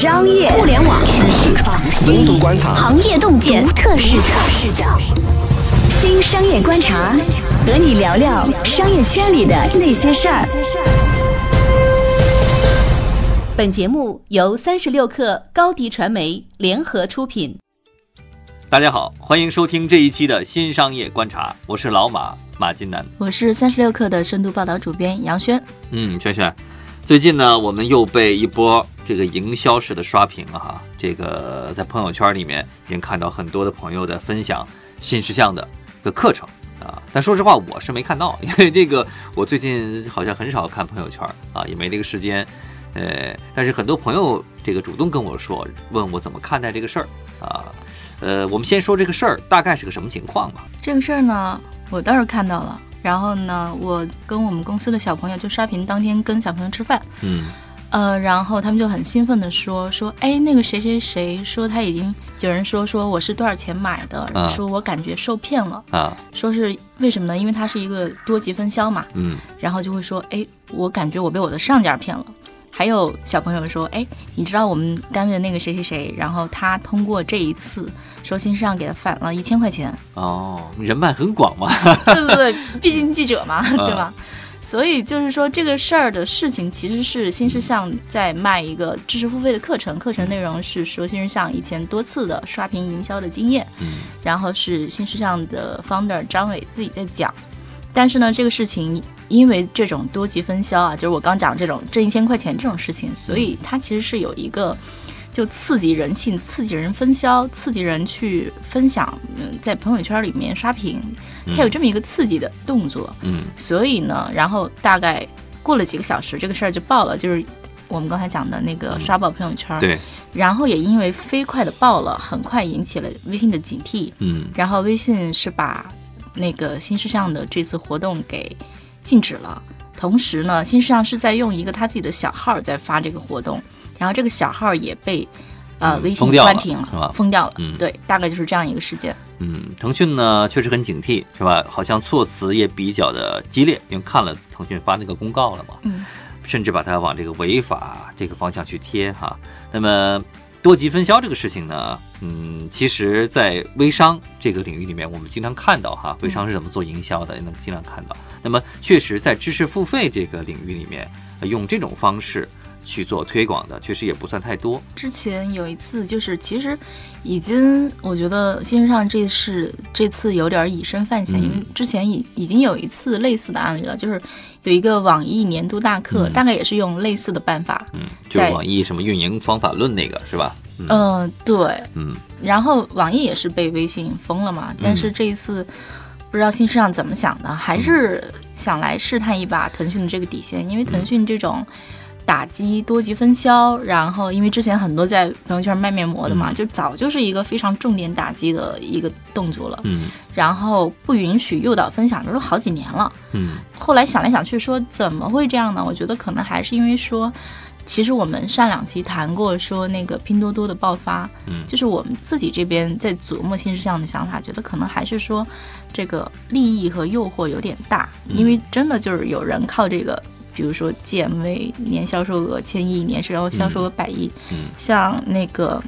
商业、互联网趋势、深度观察、行业洞见、独特视角。新商业观察，和你聊聊商业圈里的那些事儿。本节目由三十六克高低传媒联合出品。大家好，欢迎收听这一期的新商业观察，我是老马马金南，我是三十六克的深度报道主编杨轩。嗯，轩轩，最近呢，我们又被一波这个营销式的刷屏了哈。这个在朋友圈里面已经看到很多的朋友在分享新事项的个课程啊，但说实话，我是没看到，因为这个我最近好像很少看朋友圈啊，也没这个时间。呃，但是很多朋友这个主动跟我说，问我怎么看待这个事儿啊。呃，我们先说这个事儿大概是个什么情况吧。这个事儿呢，我倒是看到了。然后呢，我跟我们公司的小朋友就刷屏当天跟小朋友吃饭，嗯，呃，然后他们就很兴奋的说说，哎，那个谁谁谁说他已经有人说说我是多少钱买的，啊说我感觉受骗了，啊，说是为什么呢？因为它是一个多级分销嘛，嗯然后就会说，哎，我感觉我被我的上家骗了。还有小朋友说，哎，你知道我们单位的那个谁谁谁，然后他通过这一次说新上给他返了一千块钱，哦，人脉很广嘛。对对对，毕竟记者嘛，对吧？所以就是说这个事儿的事情，其实是新事项在卖一个知识付费的课程，课程内容是说新事项以前多次的刷屏营销的经验，嗯然后是新事项的 founder 张伟自己在讲。但是呢，这个事情因为这种多级分销啊，就是我刚讲这种挣一千块钱这种事情，所以它其实是有一个就刺激人性、刺激人分销、刺激人去分享，嗯，在朋友圈里面刷屏，它有这么一个刺激的动作。嗯所以呢，然后大概过了几个小时，这个事儿就爆了，就是我们刚才讲的那个刷爆朋友圈。对，然后也因为飞快的爆了，很快引起了微信的警惕。嗯然后微信是把那个新事项的这次活动给禁止了。同时呢，新事项是在用一个他自己的小号在发这个活动，然后这个小号也被呃嗯微信关停了是吧封掉了。嗯对，大概就是这样一个事件。嗯，腾讯呢确实很警惕，是吧？好像措辞也比较的激烈，因为看了腾讯发那个公告了嘛，嗯，甚至把它往这个违法这个方向去贴哈。那么多级分销这个事情呢，嗯，其实，在微商这个领域里面，我们经常看到哈，微商是怎么做营销的，也能经常看到。那么，确实在知识付费这个领域里面，呃用这种方式去做推广的，确实也不算太多。之前有一次，就是其实已经，我觉得新世上这是这次有点以身犯险，嗯因为之前已已经有一次类似的案例了，就是有一个网易年度大课，嗯大概也是用类似的办法。嗯，就是网易什么运营方法论那个是吧？嗯嗯、对。嗯然后网易也是被微信封了嘛，但是这一次不知道新世上怎么想的，还是想来试探一把腾讯的这个底线，因为腾讯这种。打击多级分销，然后因为之前很多在朋友圈卖面膜的嘛，嗯就早就是一个非常重点打击的一个动作了。嗯然后不允许诱导分享，这都好几年了。嗯后来想来想去说，怎么会这样呢？我觉得可能还是因为说，其实我们上两期谈过说那个拼多多的爆发，嗯就是我们自己这边在琢磨新事项的想法，觉得可能还是说这个利益和诱惑有点大，因为真的就是有人靠这个。比如说 GMV 年销售额千亿，年销销售额百亿，嗯。像那个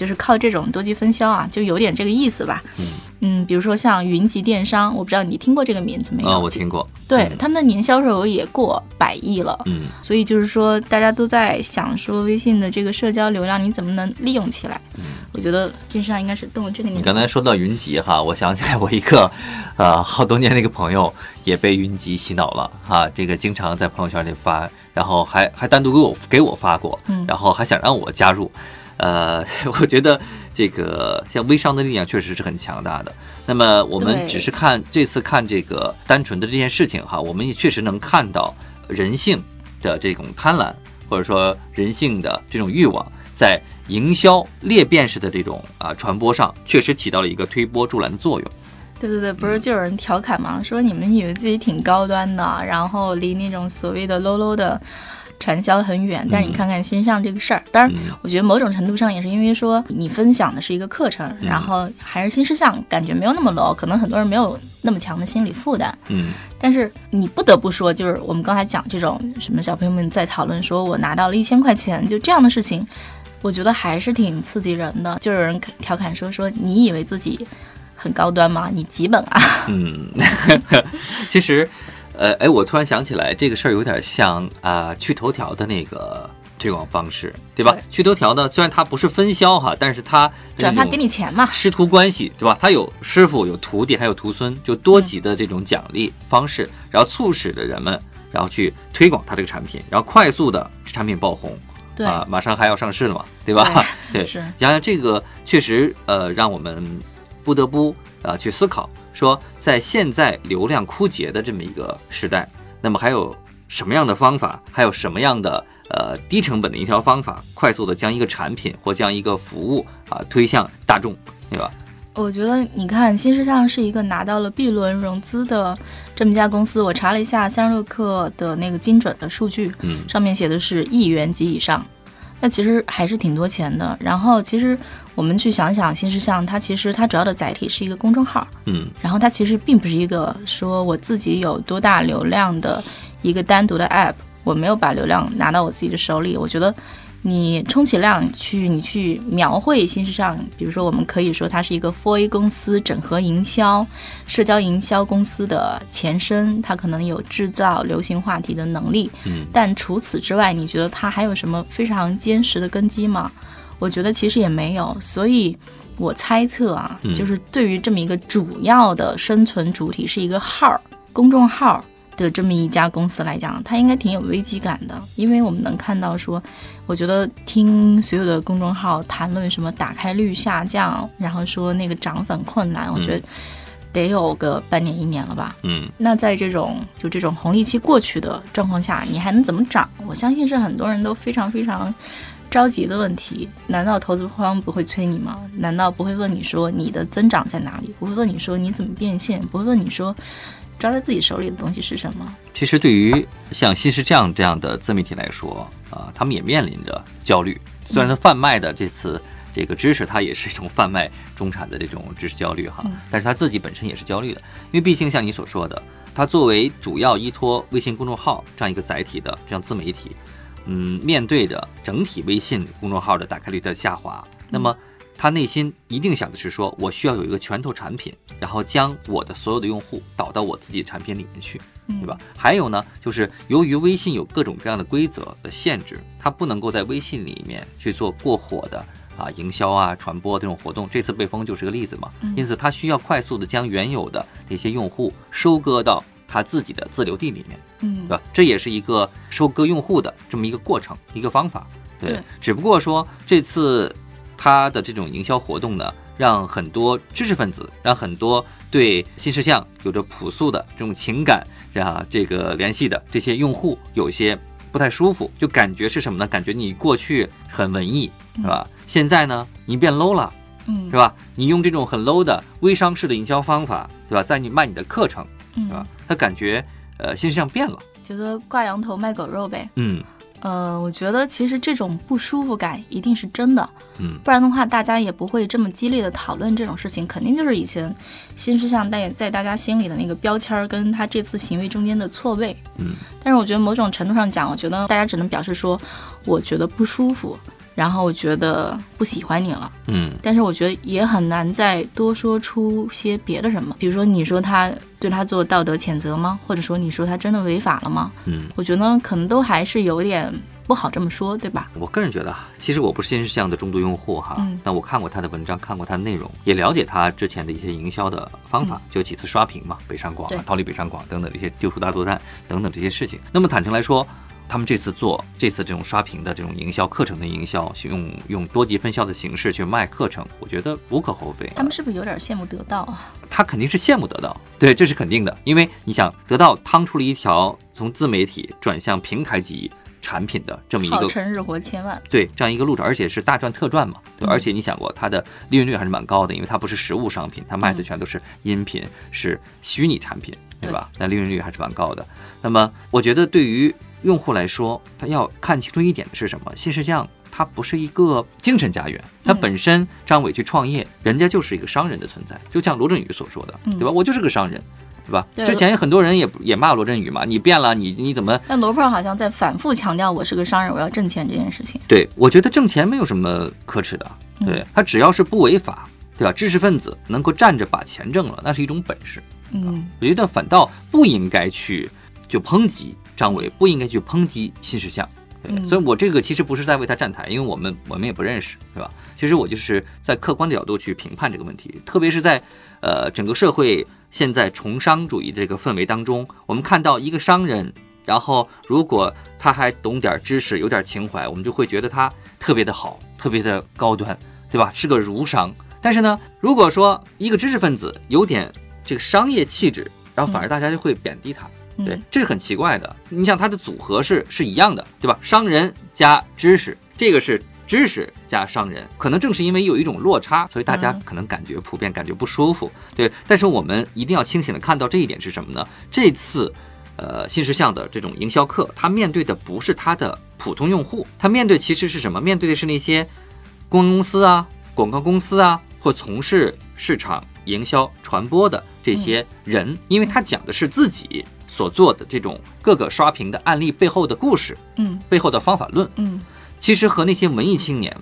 就是靠这种多级分销啊，就有点这个意思吧。嗯嗯，比如说像云集电商，我不知道你听过这个名字没有？啊，我听过。对嗯他们的年销售额也过百亿了，嗯所以就是说大家都在想说微信的这个社交流量你怎么能利用起来？嗯我觉得新上应该是动了这个你刚才说到云集哈，我想起来我一个，呃，好多年的一个朋友也被云集洗脑了哈，这个经常在朋友圈里发，然后还还单独给我给我发过，嗯然后还想让我加入，呃，我觉得这个像微商的力量确实是很强大的。那么我们只是看这次看这个单纯的这件事情哈，我们也确实能看到人性的这种贪婪，或者说人性的这种欲望，在营销裂变式的这种啊传播上，确实起到了一个推波助澜的作用。对对对，不是就有人调侃嘛，说你们以为自己挺高端的，然后离那种所谓的 low low 的传销很远，但是你看看新上这个事儿，当然嗯我觉得某种程度上也是因为说你分享的是一个课程，嗯然后还是新事项，感觉没有那么 low，可能很多人没有那么强的心理负担。嗯但是你不得不说，就是我们刚才讲这种什么小朋友们在讨论说我拿到了一千块钱，就这样的事情，我觉得还是挺刺激人的。就有人调侃说说，你以为自己很高端吗？你几本啊？嗯，其实，呃，哎，我突然想起来，这个事儿有点像啊，去头条的那个推广方式，对吧？对去头条呢，虽然它不是分销哈，但是它转发给你钱嘛。师徒关系，对吧？它有师傅、有徒弟，还有徒孙，就多级的这种奖励方式，然后促使着人们，然后去推广它这个产品，然后快速的产品爆红。对，啊，马上还要上市了嘛，对吧？对，是想想这个确实呃，让我们不得不啊、呃去思考，说在现在流量枯竭的这么一个时代，那么还有什么样的方法，还有什么样的呃低成本的营销方法，快速的将一个产品或将一个服务啊、推向大众，对吧？我觉得你看，新世相是一个拿到了 B 轮融资的这么一家公司。我查了一下三十六氪的那个精准的数据，嗯上面写的是亿元及以上，那其实还是挺多钱的。然后其实我们去想想，新事项它其实它主要的载体是一个公众号，嗯然后它其实并不是一个说我自己有多大流量的一个单独的 app，我没有把流量拿到我自己的手里。我觉得你充其量去你去描绘新世上，比如说我们可以说它是一个 4A 公司整合营销、社交营销公司的前身，它可能有制造流行话题的能力。嗯但除此之外，你觉得它还有什么非常坚实的根基吗？我觉得其实也没有，所以我猜测啊，嗯就是对于这么一个主要的生存主体是一个号儿、公众号儿的这么一家公司来讲，它应该挺有危机感的，因为我们能看到说，我觉得听所有的公众号谈论什么打开率下降，然后说那个涨粉困难，我觉得得有个半年一年了吧。嗯那在这种就这种红利期过去的状况下，你还能怎么涨？我相信是很多人都非常非常着急的问题。难道投资方不会催你吗？难道不会问你说你的增长在哪里？不会问你说你怎么变现？不会问你说抓在自己手里的东西是什么？其实对于像新世相这样的自媒体来说，啊、他们也面临着焦虑。虽然他贩卖的这次这个知识，它也是一种贩卖中产的这种知识焦虑哈嗯，但是他自己本身也是焦虑的，因为毕竟像你所说的，他作为主要依托微信公众号这样一个载体的这样自媒体，嗯，面对着整体微信公众号的打开率的下滑，那么他内心一定想的是说，我需要有一个拳头产品，然后将我的所有的用户导到我自己产品里面去。对吧？还有呢，就是由于微信有各种各样的规则的限制，它不能够在微信里面去做过火的啊营销啊传播这种活动。这次被封就是个例子嘛。因此，他需要快速的将原有的那些用户收割到他自己的自留地里面，嗯对吧？这也是一个收割用户的这么一个过程，一个方法。对，对只不过说这次它的这种营销活动呢，让很多知识分子，让很多对新事项有着朴素的这种情感啊，这个联系的这些用户有一些不太舒服，就感觉是什么呢？感觉你过去很文艺，是吧？现在呢，你变 low 了，嗯是吧？你用这种很 low 的微商式的营销方法，对吧？在你卖你的课程，嗯是吧？他感觉呃新事项变了，觉得挂羊头卖狗肉呗。嗯呃，我觉得其实这种不舒服感一定是真的，嗯不然的话，大家也不会这么激烈的讨论这种事情，肯定就是以前新事项在在大家心里的那个标签儿跟他这次行为中间的错位。嗯但是我觉得某种程度上讲，我觉得大家只能表示说，我觉得不舒服，然后我觉得不喜欢你了。嗯但是我觉得也很难再多说出些别的什么，比如说你说他对他做道德谴责吗？或者说你说他真的违法了吗？嗯。我觉得可能都还是有点不好这么说，对吧？我个人觉得啊，其实我不是新世相的重度用户哈，嗯那我看过他的文章，看过他的内容，也了解他之前的一些营销的方法，就几次刷屏嘛，北上广啊、逃离北上广等等这些救出大作战等等这些事情。那么坦诚来说，他们这次做这次这种刷屏的这种营销课程的营销，用用多级分销的形式去卖课程，我觉得无可厚非。他们是不是有点羡慕得到啊？他肯定是羡慕得到，对，这是肯定的，因为你想得到趟出了一条从自媒体转向平台级产品的这么一个号称日活千万，对这样一个路程，而且是大赚特赚嘛，对，嗯而且你想过它的利润率还是蛮高的，因为它不是实物商品，它卖的嗯全都是音频，是虚拟产品，对吧？那利润率还是蛮高的。那么我觉得对于用户来说，他要看清楚一点的是什么？新世相它不是一个精神家园，它嗯本身张伟去创业，人家就是一个商人的存在，就像罗振宇所说的，嗯对吧？我就是个商人。对吧？之前很多人也也骂罗振宇嘛，你变了，你你怎么？但罗胖好像在反复强调我是个商人，我要挣钱这件事情。对我觉得挣钱没有什么可耻的，对他只要是不违法，对吧？知识分子能够站着把钱挣了，那是一种本事。嗯我觉得反倒不应该去就抨击张伟，不应该去抨击新事项。对，嗯所以我这个其实不是在为他站台，因为我们我们也不认识，对吧？其实我就是在客观的角度去评判这个问题，特别是在呃整个社会现在崇商主义这个氛围当中，我们看到一个商人，然后如果他还懂点知识，有点情怀，我们就会觉得他特别的好，特别的高端，对吧？是个儒商。但是呢，如果说一个知识分子有点这个商业气质，然后反而大家就会贬低他。对嗯，这是很奇怪的。你想，它的组合是是一样的，对吧？商人加知识，这个是知识加商人，可能正是因为有一种落差，所以大家嗯可能感觉普遍感觉不舒服。对，但是我们一定要清醒的看到这一点是什么呢？这次。呃，新事项的这种营销课，他面对的不是他的普通用户，他面对其实是什么？面对的是那些公关公司啊、广告公司啊，或从事市场营销传播的这些人，因为他讲的是自己所做的这种各个刷屏的案例背后的故事、嗯背后的方法论，嗯其实和那些文艺青年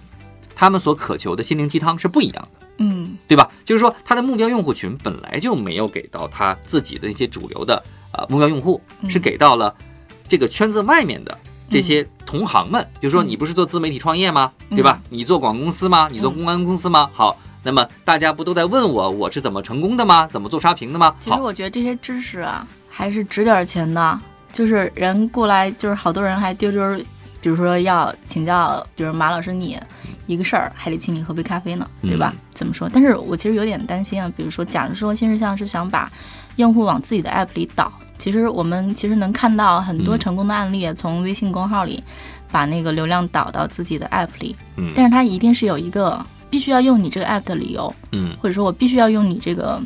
他们所渴求的心灵鸡汤是不一样的。嗯对吧？就是说，他的目标用户群本来就没有给到他自己的一些主流的呃目标用户，嗯是给到了这个圈子外面的这些同行们。比如说，你不是做自媒体创业吗？对吧？你做广告公司吗？你做公关公司吗？好，那么大家不都在问我我是怎么成功的吗？怎么做刷屏的吗？其实，我觉得这些知识啊，还是值点钱的。就是人过来，就是好多人还丢丢，比如说要请教，比如马老师你一个事儿，还得请你喝杯咖啡呢，对吧？嗯怎么说？但是我其实有点担心啊，比如说，假如说新事项是想把用户往自己的 app 里导，其实我们其实能看到很多嗯成功的案例，从微信公号里把那个流量导到自己的 app 里，嗯但是它一定是有一个必须要用你这个 app 的理由，嗯或者说我必须要用你这个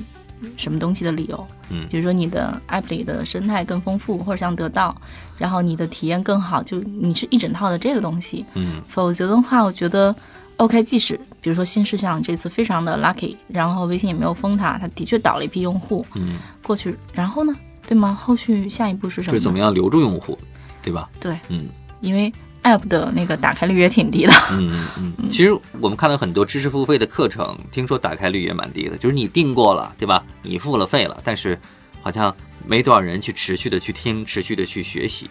什么东西的理由，嗯比如说你的 app 里的生态更丰富，或者像得到，然后你的体验更好，就你是一整套的这个东西，嗯否则的话，我觉得 OK，即使比如说新事项这次非常的 lucky，然后微信也没有封它，它的确倒了一批用户嗯，过去，然后呢，对吗？后续下一步是什么呢？就怎么样留住用户，对吧？对，嗯。因为 app 的那个打开率也挺低的，嗯嗯嗯，其实我们看到很多知识付费的课程，听说打开率也蛮低的，就是你订过了，对吧？你付了费了，但是好像没多少人去持续的去听，持续的去学习，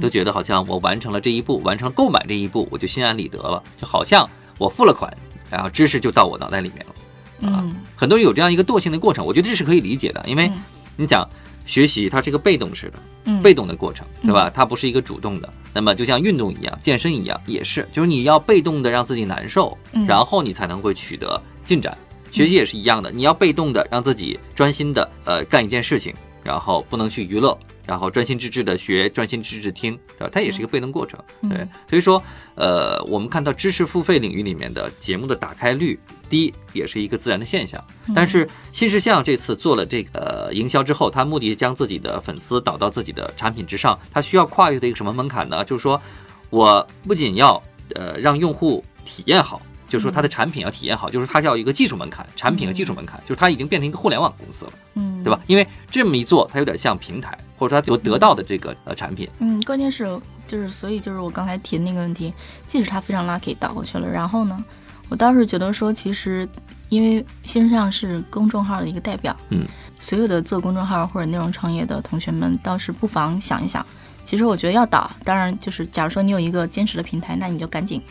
都觉得好像我完成了这一步，完成购买这一步，我就心安理得了，就好像我付了款，然后知识就到我脑袋里面了。啊嗯。很多人有这样一个惰性的过程，我觉得这是可以理解的，因为嗯。你讲学习它是一个被动式的，嗯，被动的过程，对吧？它不是一个主动的。那么就像运动一样，健身一样，也是，就是你要被动的让自己难受，嗯然后你才能会取得进展。学习也是一样的，你要被动的让自己专心的呃干一件事情，然后不能去娱乐，然后专心致志的学，专心致志听，对吧？它也是一个被动过程。嗯对，所以说呃，我们看到知识付费领域里面的节目的打开率低，也是一个自然的现象。但是新事项这次做了这个呃营销之后，它目的将自己的粉丝导到自己的产品之上，它需要跨越的一个什么门槛呢？就是说我不仅要呃让用户体验好。就是说，它的产品要体验好，就是它要一个技术门槛，产品和技术门槛，就是它已经变成一个互联网公司了，嗯，对吧？？因为这么一做，它有点像平台，或者说它有得到的这个呃产品，嗯，关键是就是，所以就是我刚才提的那个问题，即使它非常 lucky 倒过去了，然后呢，我倒是觉得说，其实因为新事项是公众号的一个代表，嗯，所有的做公众号或者内容创业的同学们，倒是不妨想一想，其实我觉得要倒，当然就是假如说你有一个坚实的平台，那你就赶紧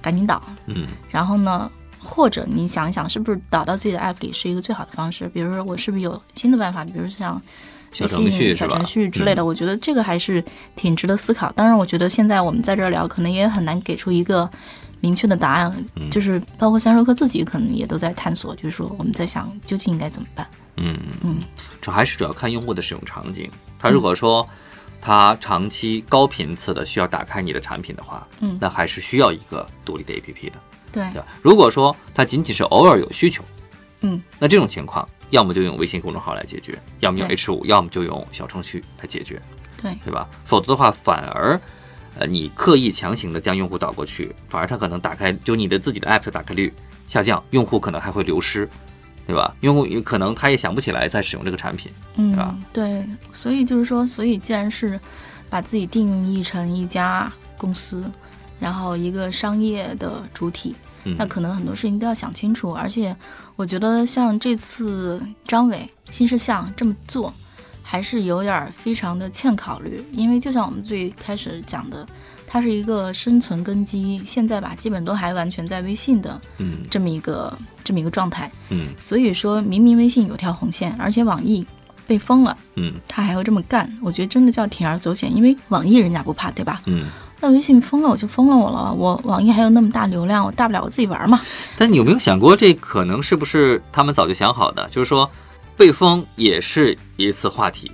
赶紧导，嗯然后呢，或者你想一想，是不是导到自己的 app 里是一个最好的方式？比如说，我是不是有新的办法？比如像小微信小程序之类的，我觉得这个还是挺值得思考。当然，我觉得现在我们在这儿聊，可能也很难给出一个明确的答案。嗯就是包括三授课自己可能也都在探索，就是说我们在想究竟应该怎么办。嗯嗯这还是主要看用户的使用场景。他如果说他长期高频次的需要打开你的产品的话，嗯那还是需要一个独立的 APP 的，对对？如果说它仅仅是偶尔有需求，嗯，那这种情况，要么就用微信公众号来解决，要么用 H 五，要么就用小程序来解决，对，对吧？否则的话，反而。呃，你刻意强行的将用户导过去，反而它可能打开就你的自己的 app 的打开率下降，用户可能还会流失，对吧？用户有可能他也想不起来在使用这个产品，嗯吧，对，所以就是说，所以既然是把自己定义成一家公司，然后一个商业的主体，嗯，那可能很多事情都要想清楚。而且，我觉得像这次张伟新事项这么做，还是有点儿非常的欠考虑。因为就像我们最开始讲的，它是一个生存根基，现在吧，基本都还完全在微信的嗯这么一个这么一个状态。嗯所以说明明微信有条红线，而且网易被封了。嗯他还要这么干，我觉得真的叫铤而走险，因为网易人家不怕，对吧？嗯。那微信封了我就封了我了，我网易还有那么大流量，我大不了我自己玩嘛。但你有没有想过，这可能是不是他们早就想好的？就是说，被封也是一次话题，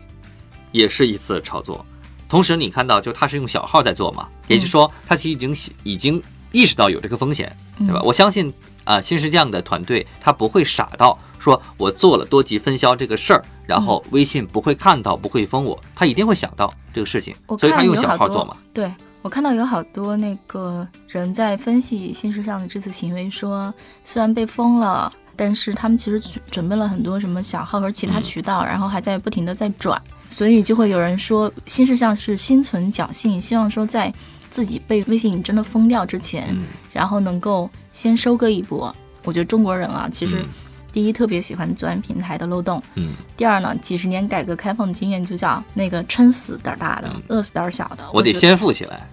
也是一次炒作。同时，你看到，就他是用小号在做嘛，也就是说，他其实已经已经意识到有这个风险，对吧？嗯我相信啊，新石匠的团队他不会傻到说我做了多级分销这个事儿，然后微信不会看到，不会封我，他一定会想到这个事情，所以他用小号做嘛。，对我看到有好多那个人在分析新事项的这次行为说，虽然被封了，但是他们其实准准备了很多什么小号和其他嗯渠道，然后还在不停的在转，所以就会有人说新事项是心存侥幸，希望说在自己被微信真的封掉之前，嗯然后能够先收割一波。我觉得中国人啊，其实嗯第一特别喜欢钻平台的漏洞，嗯，第二呢，几十年改革开放的经验就叫那个撑死胆儿大的，饿死胆儿小的。我得先富起来，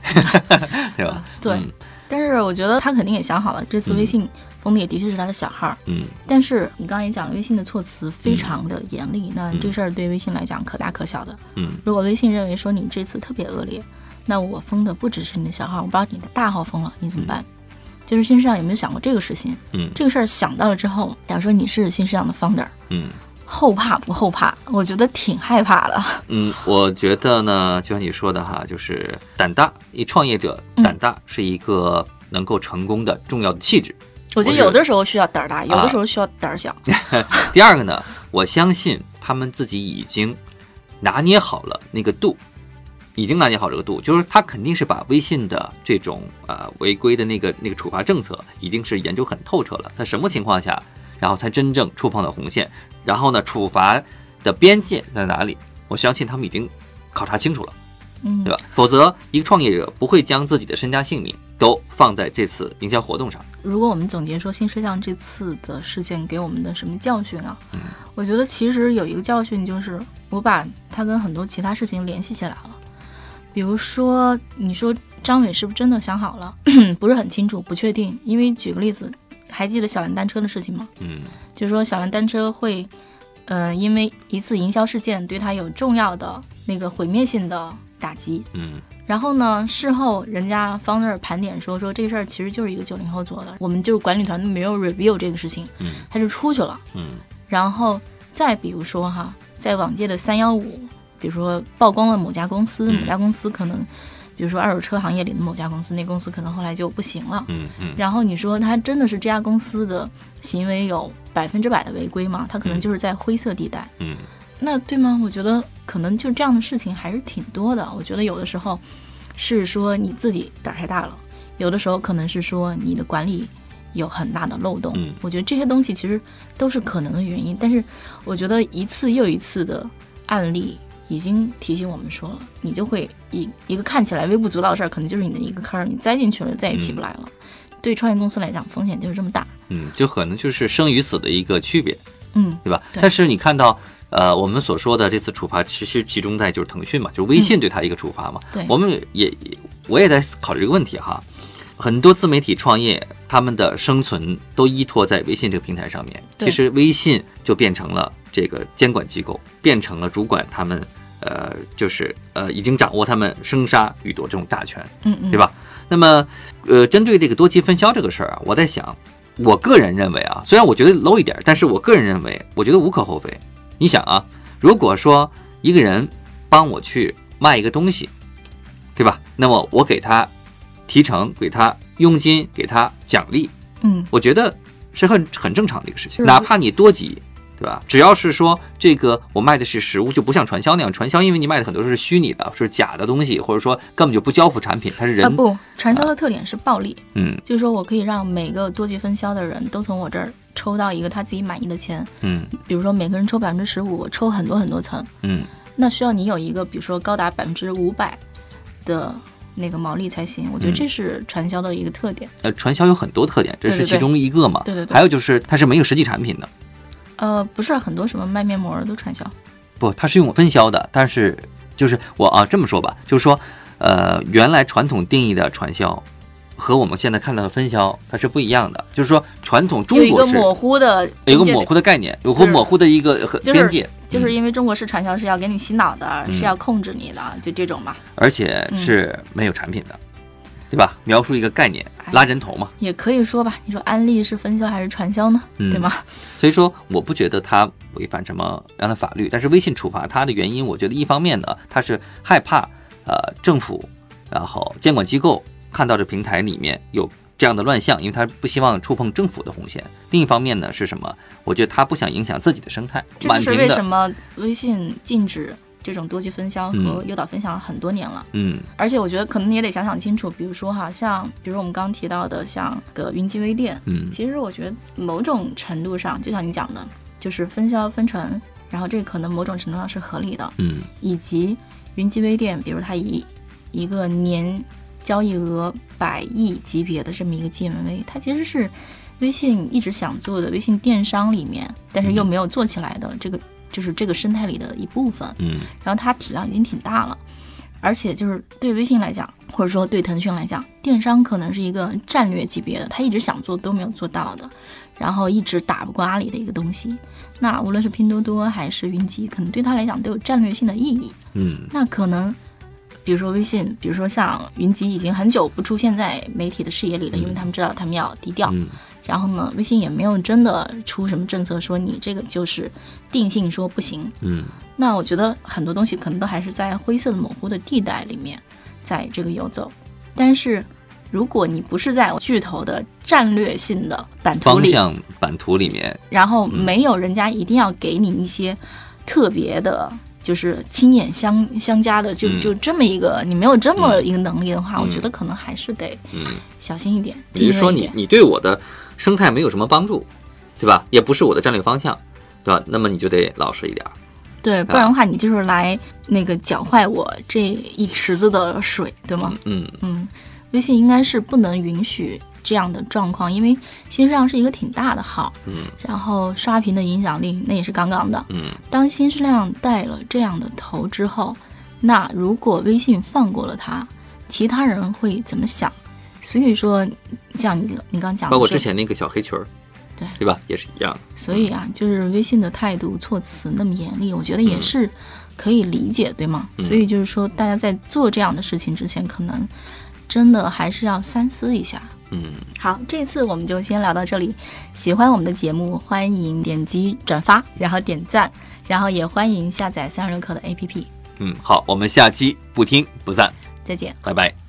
对吧？对嗯但是我觉得他肯定也想好了，这次微信封的也的确是他的小号。嗯但是你刚刚也讲了，微信的措辞非常的严厉，那嗯这事儿对微信来讲可大可小的。嗯如果微信认为说你这次特别恶劣，那我封的不只是你的小号，我把你的大号封了，你怎么办？就是新市场有没有想过这个事情？嗯这个事儿想到了之后，假如说你是新市场的 founder，嗯。后怕不后怕？我觉得挺害怕的。嗯，我觉得呢，就像你说的哈，就是胆大，一创业者嗯胆大是一个能够成功的重要的气质。我觉得有的时候需要胆儿大，有啊的时候需要胆儿小。第二个呢，我相信他们自己已经拿捏好了那个度，已经拿捏好这个度，就是他肯定是把微信的这种呃违规的那个那个处罚政策，一定是研究很透彻了。他什么情况下，然后才真正触碰到红线，然后呢，处罚的边界在哪里？我相信他们已经考察清楚了。嗯，对吧？否则，一个创业者不会将自己的身家性命都放在这次营销活动上。如果我们总结说新摄像这次的事件给我们的什么教训啊？嗯我觉得其实有一个教训就是，我把它跟很多其他事情联系起来了。比如说，你说张伟是不是真的想好了？不是很清楚，不确定。因为举个例子，还记得小蓝单车的事情吗？嗯就是说小蓝单车会，呃，因为一次营销事件对他有重要的那个毁灭性的打击，嗯然后呢，事后人家方那儿盘点说说这事儿其实就是一个九零后做的，我们就是管理团队没有 review 这个事情，嗯他就出去了。嗯然后再比如说哈，在往届的三幺五，比如说曝光了某家公司，嗯某家公司可能，比如说二手车行业里的某家公司，那公司可能后来就不行了。嗯嗯然后你说他真的是这家公司的行为有百分之百的违规吗？他可能嗯就是在灰色地带。嗯那对吗？我觉得可能就这样的事情还是挺多的。我觉得有的时候是说你自己胆儿太大了，有的时候可能是说你的管理有很大的漏洞。嗯我觉得这些东西其实都是可能的原因。但是我觉得一次又一次的案例已经提醒我们说了，你就会一一个看起来微不足道的事儿，可能就是你的一个坑儿，你栽进去了再也起不来了。对创业公司来讲，风险就是这么大。嗯，就可能就是生与死的一个区别，嗯，对吧？对但是你看到。呃，我们所说的这次处罚，其实集中在就是腾讯嘛，就是微信对它一个处罚嘛。嗯对我们也也我也在考虑这个问题哈。很多自媒体创业，他们的生存都依托在微信这个平台上面。对其实微信就变成了这个监管机构，变成了主管他们，呃，就是呃，已经掌握他们生杀予夺这种大权。嗯嗯，对吧？那么，呃，针对这个多级分销这个事儿啊，我在想，我个人认为啊，虽然我觉得 low 一点，但是我个人认为，我觉得无可厚非。你想啊，如果说一个人帮我去卖一个东西，对吧？那么我给他提成，给他佣金，给他奖励，嗯我觉得是很很正常的一个事情。哪怕你多级，对吧？只要是说这个我卖的是实物，就不像传销那样，传销因为你卖的很多是虚拟的，是假的东西，或者说根本就不交付产品，它是啊人，不，传销的特点是暴利，嗯就是说我可以让每个多级分销的人都从我这儿抽到一个他自己满意的钱，嗯比如说每个人抽百分之十五，我抽很多很多层，嗯那需要你有一个比如说高达百分之五百的那个毛利才行。我觉得嗯这是传销的一个特点。呃，传销有很多特点，这是其中一个嘛。对对对还有就是它是没有实际产品的，呃，不是很多什么卖面膜的都传销，不，它是用分销的，但是就是我啊这么说吧，就是说，呃，原来传统定义的传销和我们现在看到的分销它是不一样的，就是说传统中有一国是个模糊的有一个模糊的概念，有个模糊的一个边界，嗯就是因为中国式传销是要给你洗脑的，嗯是要控制你的，就这种嘛，而且是没有产品的，对吧？描述一个概念，哎拉人头嘛。也可以说吧。你说安利是分销还是传销呢？嗯对吗？所以说，我不觉得它违反什么样的法律，但是微信处罚它的原因，我觉得一方面呢，它是害怕呃政府，然后监管机构看到这平台里面有这样的乱象，因为他不希望触碰政府的红线。另一方面呢是什么？我觉得他不想影响自己的生态，这就是为什么微信禁止这种多级分销和嗯。诱导分享很多年了。嗯。而且我觉得可能你也得想想清楚，比如说哈，像比如我们刚刚提到的像个云集微店，嗯。其实我觉得某种程度上，就像你讲的，就是分销分成，然后这个可能某种程度上是合理的，嗯。以及云集微店，比如它以一个年交易额百亿级别的这么一个 GMV，它其实是微信一直想做的微信电商里面，但是又没有做起来的这个就是这个生态里的一部分。嗯然后它体量已经挺大了，而且就是对微信来讲，或者说对腾讯来讲，电商可能是一个战略级别的，他一直想做都没有做到的，然后一直打不过阿里的一个东西。那无论是拼多多还是云集，可能对他来讲都有战略性的意义。嗯那可能，比如说微信，比如说像云集，已经很久不出现在媒体的视野里了，因为他们知道他们要低调。嗯然后呢，微信也没有真的出什么政策说你这个就是定性说不行。嗯那我觉得很多东西可能都还是在灰色的模糊的地带里面，在这个游走。但是，如果你不是在巨头的战略性的版图里，方向版图里面，然后没有人家一定要给你一些特别的，就是亲眼相相加的，就嗯就这么一个，你没有这么一个能力的话，嗯我觉得可能还是得嗯。小心一点，你是说敬畏一点。你你对我的生态没有什么帮助，对吧？也不是我的战略方向，对吧？那么你就得老实一点儿。对，不然的话，你就是来那个搅坏我这一池子的水，对吗？嗯嗯，微信应该是不能允许这样的状况，因为新世量是一个挺大的号，嗯然后刷屏的影响力那也是杠杠的。嗯当新世量带了这样的头之后，那如果微信放过了他，其他人会怎么想？所以说，像你你刚讲的，包括之，前那个小黑裙儿，对对吧？也是一样。所以啊，就是微信的态度措辞那么严厉，我觉得也嗯是可以理解，对吗？嗯所以就是说，大家在做这样的事情之前，可能真的还是要三思一下。嗯，好，这次我们就先聊到这里。喜欢我们的节目，欢迎点击转发，然后点赞，然后也欢迎下载三十六课的 APP。嗯，好，我们下期不听不散，再见。拜拜。